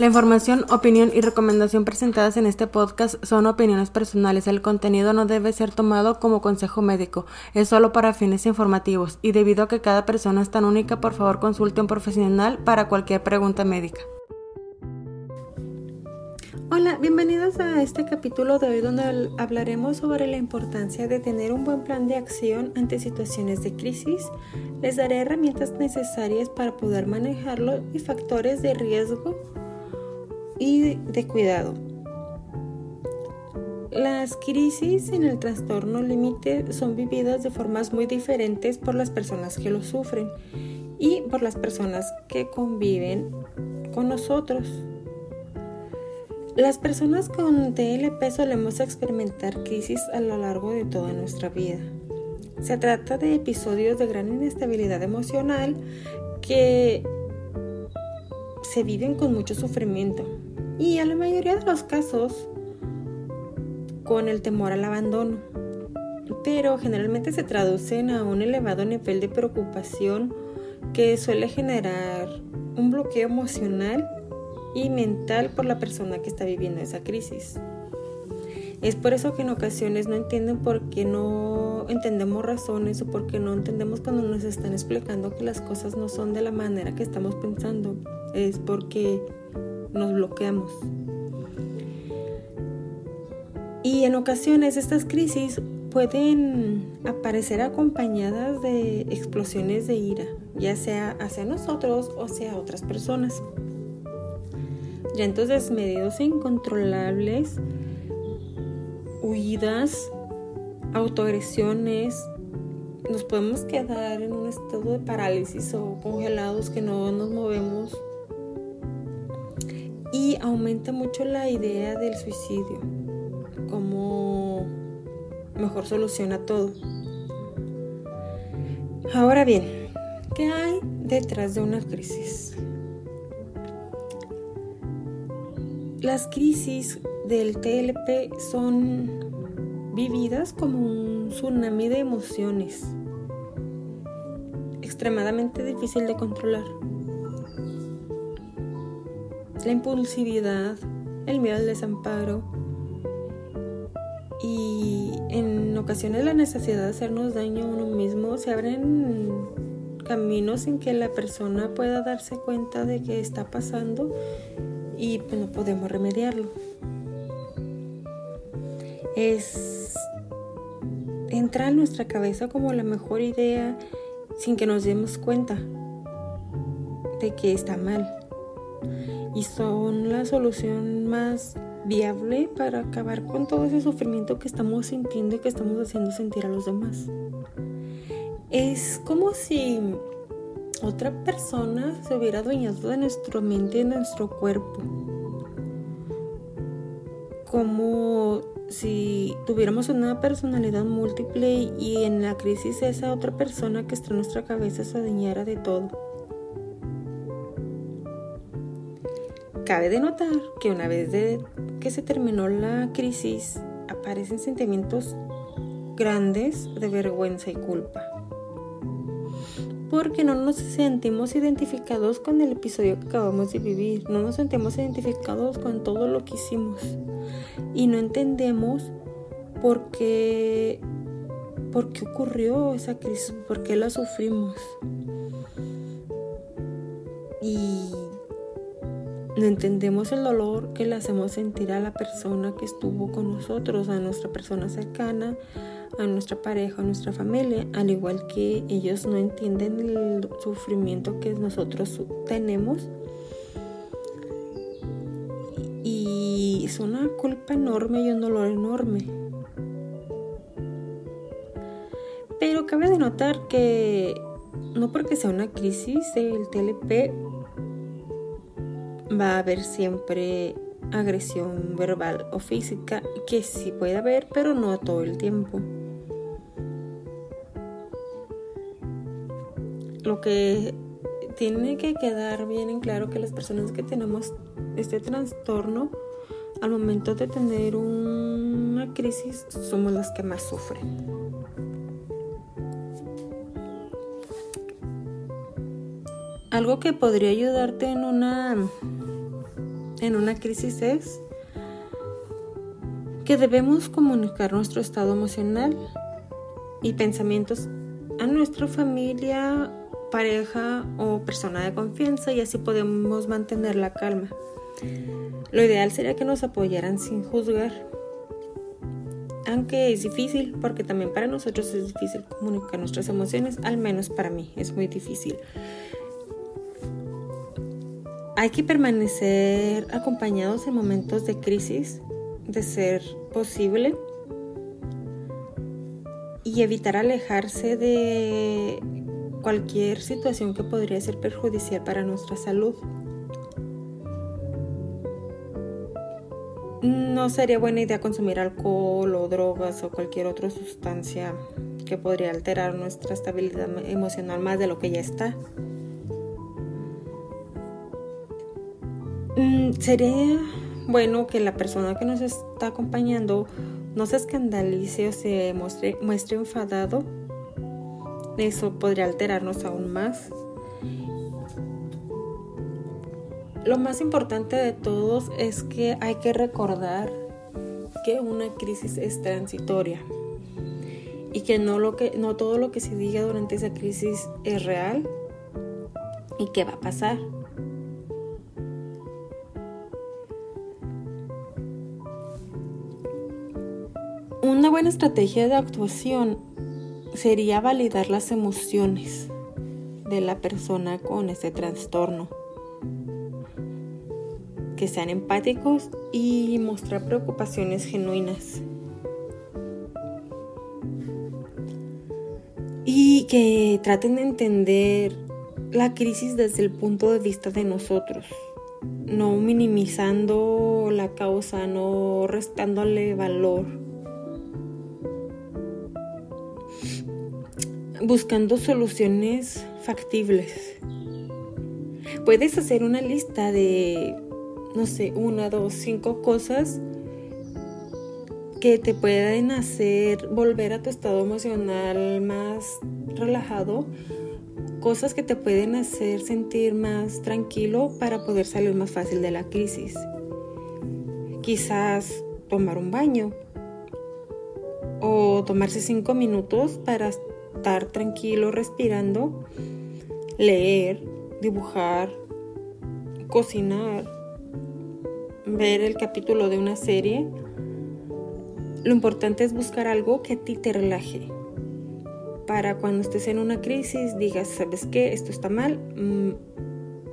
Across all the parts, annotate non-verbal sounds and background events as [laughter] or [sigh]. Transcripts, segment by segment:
La información, opinión y recomendación presentadas en este podcast son opiniones personales. El contenido no debe ser tomado como consejo médico, es solo para fines informativos y debido a que cada persona es tan única, por favor consulte a un profesional para cualquier pregunta médica. Hola, bienvenidos a este capítulo de hoy donde hablaremos sobre la importancia de tener un buen plan de acción ante situaciones de crisis. Les daré herramientas necesarias para poder manejarlo y factores de riesgo y de cuidado. Las crisis en el trastorno límite son vividas de formas muy diferentes por las personas que lo sufren y por las personas que conviven con nosotros. Las personas con TLP solemos experimentar crisis a lo largo de toda nuestra vida. Se trata de episodios de gran inestabilidad emocional que se viven con mucho sufrimiento, y a la mayoría de los casos con el temor al abandono, pero generalmente se traducen a un elevado nivel de preocupación que suele generar un bloqueo emocional y mental por la persona que está viviendo esa crisis. Es por eso que en ocasiones no entienden por qué no entendemos razones o por qué no entendemos cuando nos están explicando que las cosas no son de la manera que estamos pensando. Es porque nos bloqueamos. Y en ocasiones estas crisis pueden aparecer acompañadas de explosiones de ira, ya sea hacia nosotros o hacia otras personas. Ya entonces medidos incontrolables, huidas, autoagresiones, nos podemos quedar en un estado de parálisis o congelados que no nos movemos aumenta mucho la idea del suicidio como mejor solución a todo. Ahora bien, ¿qué hay detrás de una crisis? Las crisis del TLP son vividas como un tsunami de emociones extremadamente difícil de controlar la impulsividad, el miedo al desamparo y en ocasiones la necesidad de hacernos daño a uno mismo se abren caminos en que la persona pueda darse cuenta de que está pasando y pues no podemos remediarlo. Es entra en nuestra cabeza como la mejor idea sin que nos demos cuenta de que está mal y son la solución más viable para acabar con todo ese sufrimiento que estamos sintiendo y que estamos haciendo sentir a los demás. Es como si otra persona se hubiera adueñado de nuestra mente y de nuestro cuerpo. Como si tuviéramos una personalidad múltiple y en la crisis esa otra persona que está en nuestra cabeza se adueñara de todo. Cabe de notar que una vez que se terminó la crisis, aparecen sentimientos grandes de vergüenza y culpa. Porque no nos sentimos identificados con el episodio que acabamos de vivir, no nos sentimos identificados con todo lo que hicimos y no entendemos por qué, por qué ocurrió esa crisis, por qué la sufrimos. Y no entendemos el dolor que le hacemos sentir a la persona que estuvo con nosotros, a nuestra persona cercana, a nuestra pareja, a nuestra familia, al igual que ellos no entienden el sufrimiento que nosotros tenemos. Y es una culpa enorme y un dolor enorme. Pero cabe de notar que no porque sea una crisis el TLP va a haber siempre agresión verbal o física, que sí puede haber, pero no todo el tiempo. Lo que tiene que quedar bien en claro que las personas que tenemos este trastorno, al momento de tener una crisis, somos las que más sufren. Algo que podría ayudarte en una en una crisis es que debemos comunicar nuestro estado emocional y pensamientos a nuestra familia, pareja o persona de confianza y así podemos mantener la calma. Lo ideal sería que nos apoyaran sin juzgar, aunque es difícil porque también para nosotros es difícil comunicar nuestras emociones, al menos para mí es muy difícil. Hay que permanecer acompañados en momentos de crisis, de ser posible y evitar alejarse de cualquier situación que podría ser perjudicial para nuestra salud. No sería buena idea consumir alcohol o drogas o cualquier otra sustancia que podría alterar nuestra estabilidad emocional más de lo que ya está. Sería bueno que la persona que nos está acompañando no se escandalice o se muestre, muestre enfadado. Eso podría alterarnos aún más. Lo más importante de todos es que hay que recordar que una crisis es transitoria y que no, lo que, no todo lo que se diga durante esa crisis es real y que va a pasar. Una buena estrategia de actuación sería validar las emociones de la persona con ese trastorno. Que sean empáticos y mostrar preocupaciones genuinas. Y que traten de entender la crisis desde el punto de vista de nosotros, no minimizando la causa, no restándole valor buscando soluciones factibles. Puedes hacer una lista de, no sé, una, dos, cinco cosas que te pueden hacer volver a tu estado emocional más relajado, cosas que te pueden hacer sentir más tranquilo para poder salir más fácil de la crisis. Quizás tomar un baño o tomarse cinco minutos para estar tranquilo respirando, leer, dibujar, cocinar, ver el capítulo de una serie. Lo importante es buscar algo que a ti te relaje. Para cuando estés en una crisis digas, ¿sabes qué? Esto está mal. Mm,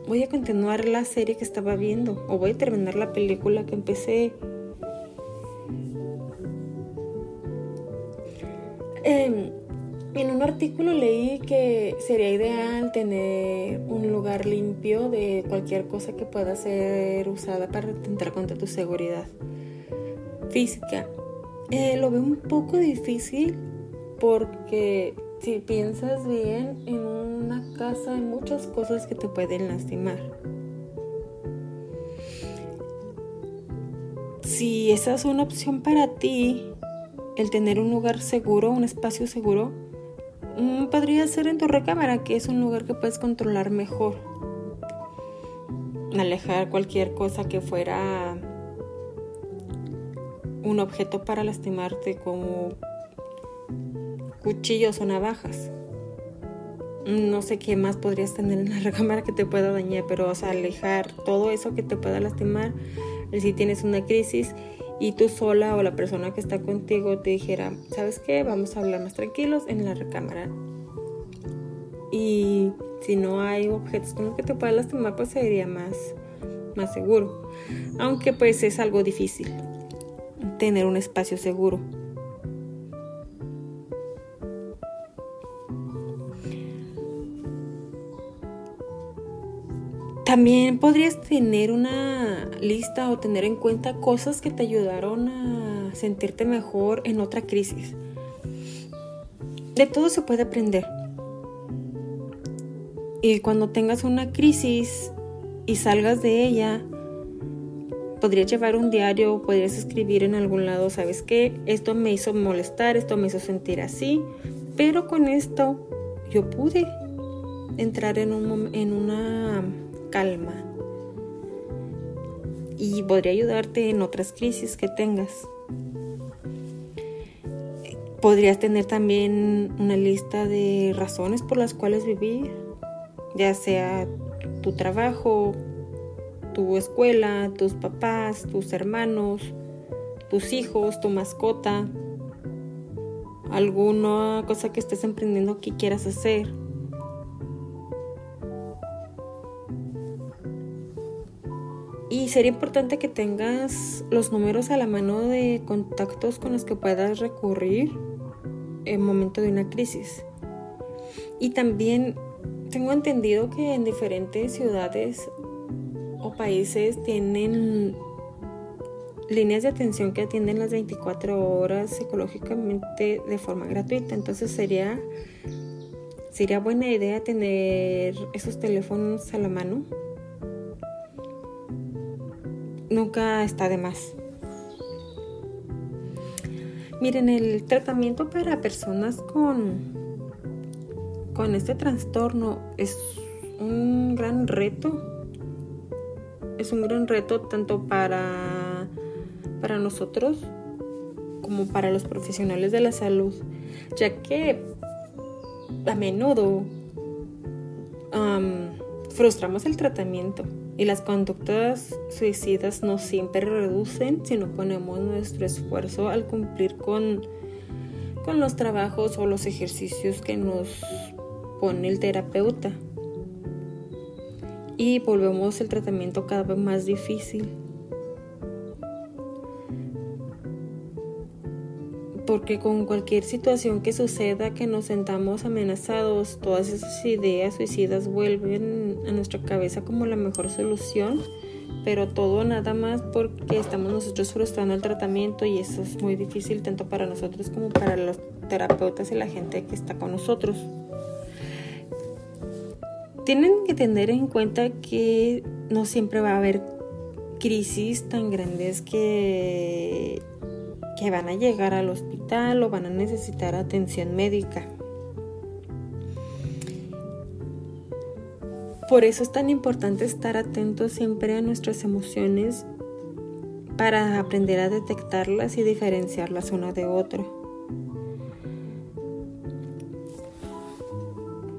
voy a continuar la serie que estaba viendo o voy a terminar la película que empecé. Eh, en un artículo leí que sería ideal tener un lugar limpio de cualquier cosa que pueda ser usada para atentar contra tu seguridad física. Eh, lo veo un poco difícil porque si piensas bien, en una casa hay muchas cosas que te pueden lastimar. Si esa es una opción para ti, el tener un lugar seguro, un espacio seguro, podría ser en tu recámara, que es un lugar que puedes controlar mejor. Alejar cualquier cosa que fuera un objeto para lastimarte como cuchillos o navajas. No sé qué más podrías tener en la [laughs] recámara que te pueda dañar, pero o alejar todo eso que te pueda lastimar. Si tienes una crisis y tú sola o la persona que está contigo te dijera, ¿sabes qué? Vamos a hablar más tranquilos en la recámara. Y si no hay objetos con los que te puedas lastimar, pues sería más, más seguro. Aunque pues es algo difícil tener un espacio seguro. También podrías tener una lista o tener en cuenta cosas que te ayudaron a sentirte mejor en otra crisis. De todo se puede aprender. Y cuando tengas una crisis y salgas de ella, podrías llevar un diario, podrías escribir en algún lado, ¿sabes qué? Esto me hizo molestar, esto me hizo sentir así, pero con esto yo pude entrar en, un, en una calma. y podría ayudarte en otras crisis que tengas. Podrías tener también una lista de razones por las cuales vivir, ya sea tu trabajo, tu escuela, tus papás, tus hermanos, tus hijos, tu mascota, alguna cosa que estés emprendiendo que quieras hacer. Y sería importante que tengas los números a la mano de contactos con los que puedas recurrir en momento de una crisis. Y también tengo entendido que en diferentes ciudades o países tienen líneas de atención que atienden las 24 horas psicológicamente de forma gratuita. Entonces sería, sería buena idea tener esos teléfonos a la mano. Nunca está de más. Miren, el tratamiento para personas con, con este trastorno es un gran reto. Es un gran reto tanto para, para nosotros como para los profesionales de la salud, ya que a menudo frustramos el tratamiento y las conductas suicidas no siempre reducen si no ponemos nuestro esfuerzo al cumplir con, con los trabajos o los ejercicios que nos pone el terapeuta. Y volvemos el tratamiento cada vez más difícil. porque con cualquier situación que suceda que nos sentamos amenazados, todas esas ideas suicidas vuelven a nuestra cabeza como la mejor solución, pero todo nada más porque estamos nosotros frustrando el tratamiento y eso es muy difícil tanto para nosotros como para los terapeutas y la gente que está con nosotros. Tienen que tener en cuenta que no siempre va a haber crisis tan grandes que que van a llegar al hospital o van a necesitar atención médica. Por eso es tan importante estar atentos siempre a nuestras emociones para aprender a detectarlas y diferenciarlas una de otra.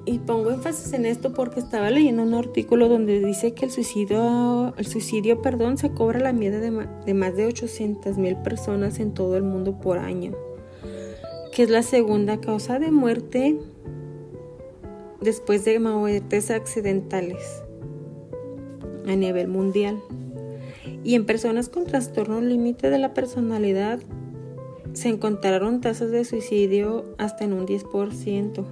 Y pongo énfasis en esto porque estaba leyendo un artículo donde dice que el suicidio, el suicidio perdón, se cobra la vida de, de más de 800 mil personas en todo el mundo por año, que es la segunda causa de muerte después de muertes accidentales a nivel mundial. Y en personas con trastorno límite de la personalidad se encontraron tasas de suicidio hasta en un 10%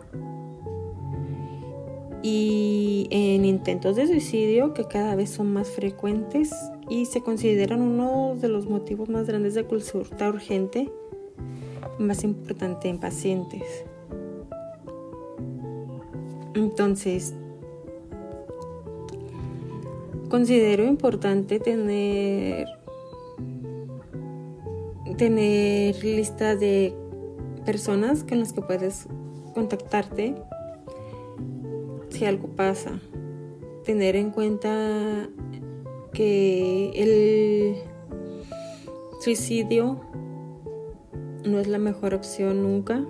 y en intentos de suicidio que cada vez son más frecuentes y se consideran uno de los motivos más grandes de consulta urgente más importante en pacientes. Entonces, considero importante tener tener lista de personas con las que puedes contactarte si algo pasa. Tener en cuenta que el suicidio no es la mejor opción nunca,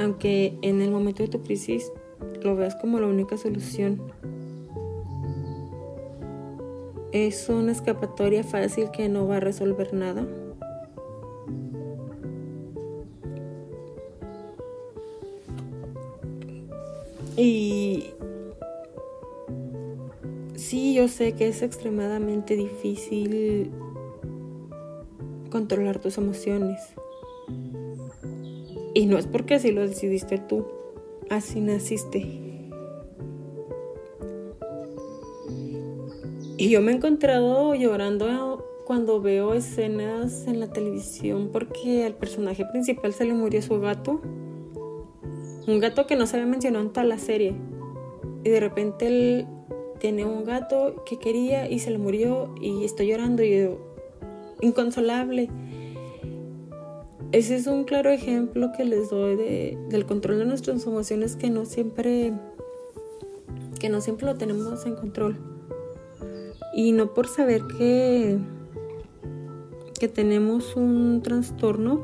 aunque en el momento de tu crisis lo veas como la única solución. Es una escapatoria fácil que no va a resolver nada. Y sí, yo sé que es extremadamente difícil controlar tus emociones. Y no es porque así lo decidiste tú, así naciste. Y yo me he encontrado llorando cuando veo escenas en la televisión porque al personaje principal se le murió su gato un gato que no se había mencionado en toda la serie. Y de repente él tiene un gato que quería y se le murió y estoy llorando y inconsolable. Ese es un claro ejemplo que les doy de, del control de nuestras emociones que no siempre que no siempre lo tenemos en control. Y no por saber que, que tenemos un trastorno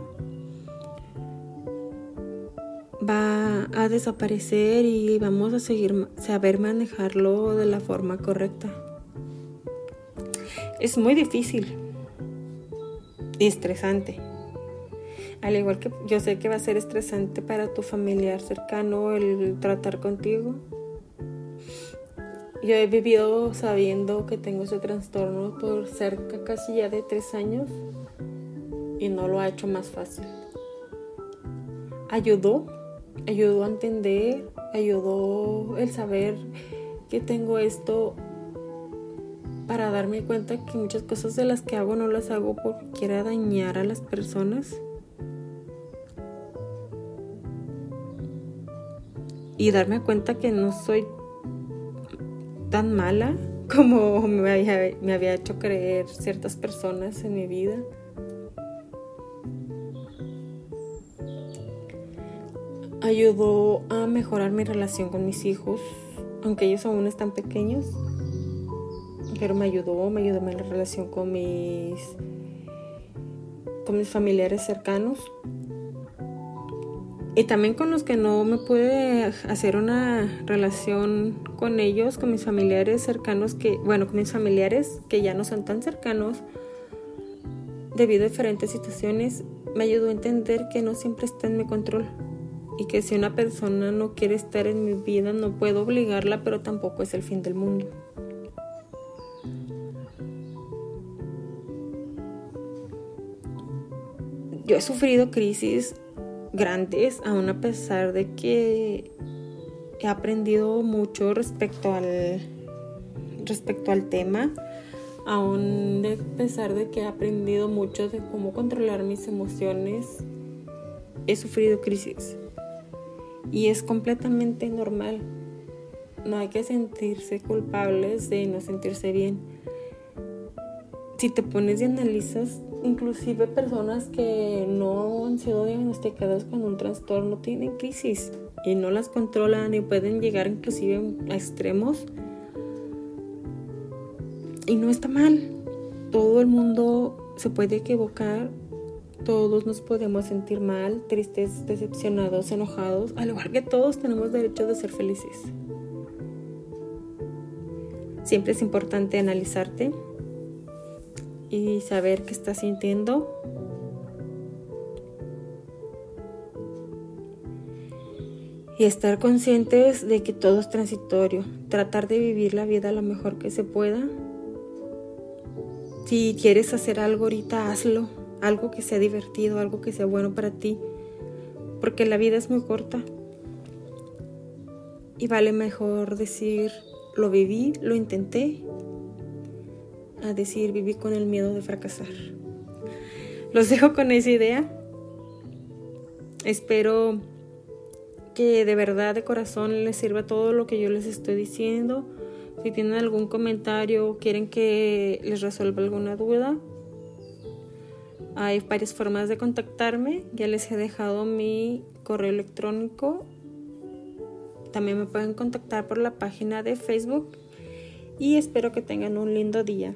va a desaparecer y vamos a seguir saber manejarlo de la forma correcta. Es muy difícil y estresante. Al igual que yo sé que va a ser estresante para tu familiar cercano el tratar contigo. Yo he vivido sabiendo que tengo ese trastorno por cerca casi ya de tres años y no lo ha hecho más fácil. Ayudó, ayudó a entender, ayudó el saber que tengo esto para darme cuenta que muchas cosas de las que hago no las hago porque quiera dañar a las personas. Y darme cuenta que no soy tan mala [laughs] como me había, me había hecho creer ciertas personas en mi vida. Ayudó a mejorar mi relación con mis hijos, aunque ellos aún están pequeños. Pero me ayudó, me ayudó en la relación con mis, con mis familiares cercanos. Y también con los que no me pude hacer una relación con ellos, con mis familiares cercanos, que, bueno, con mis familiares que ya no son tan cercanos, debido a diferentes situaciones, me ayudó a entender que no siempre está en mi control. Y que si una persona no quiere estar en mi vida, no puedo obligarla, pero tampoco es el fin del mundo. Yo he sufrido crisis grandes, aún a pesar de que he aprendido mucho respecto al, respecto al tema, aún a pesar de que he aprendido mucho de cómo controlar mis emociones, he sufrido crisis. Y es completamente normal. No hay que sentirse culpables de no sentirse bien. Si te pones y analizas, inclusive personas que no han sido diagnosticadas con un trastorno tienen crisis y no las controlan y pueden llegar inclusive a extremos. Y no está mal. Todo el mundo se puede equivocar. Todos nos podemos sentir mal, tristes, decepcionados, enojados. Al igual que todos tenemos derecho de ser felices. Siempre es importante analizarte y saber qué estás sintiendo. Y estar conscientes de que todo es transitorio. Tratar de vivir la vida lo mejor que se pueda. Si quieres hacer algo ahorita, hazlo. Algo que sea divertido, algo que sea bueno para ti. Porque la vida es muy corta. Y vale mejor decir, lo viví, lo intenté a decir viví con el miedo de fracasar. Los dejo con esa idea. Espero que de verdad, de corazón, les sirva todo lo que yo les estoy diciendo. Si tienen algún comentario quieren que les resuelva alguna duda, hay varias formas de contactarme. Ya les he dejado mi correo electrónico. También me pueden contactar por la página de Facebook y espero que tengan un lindo día.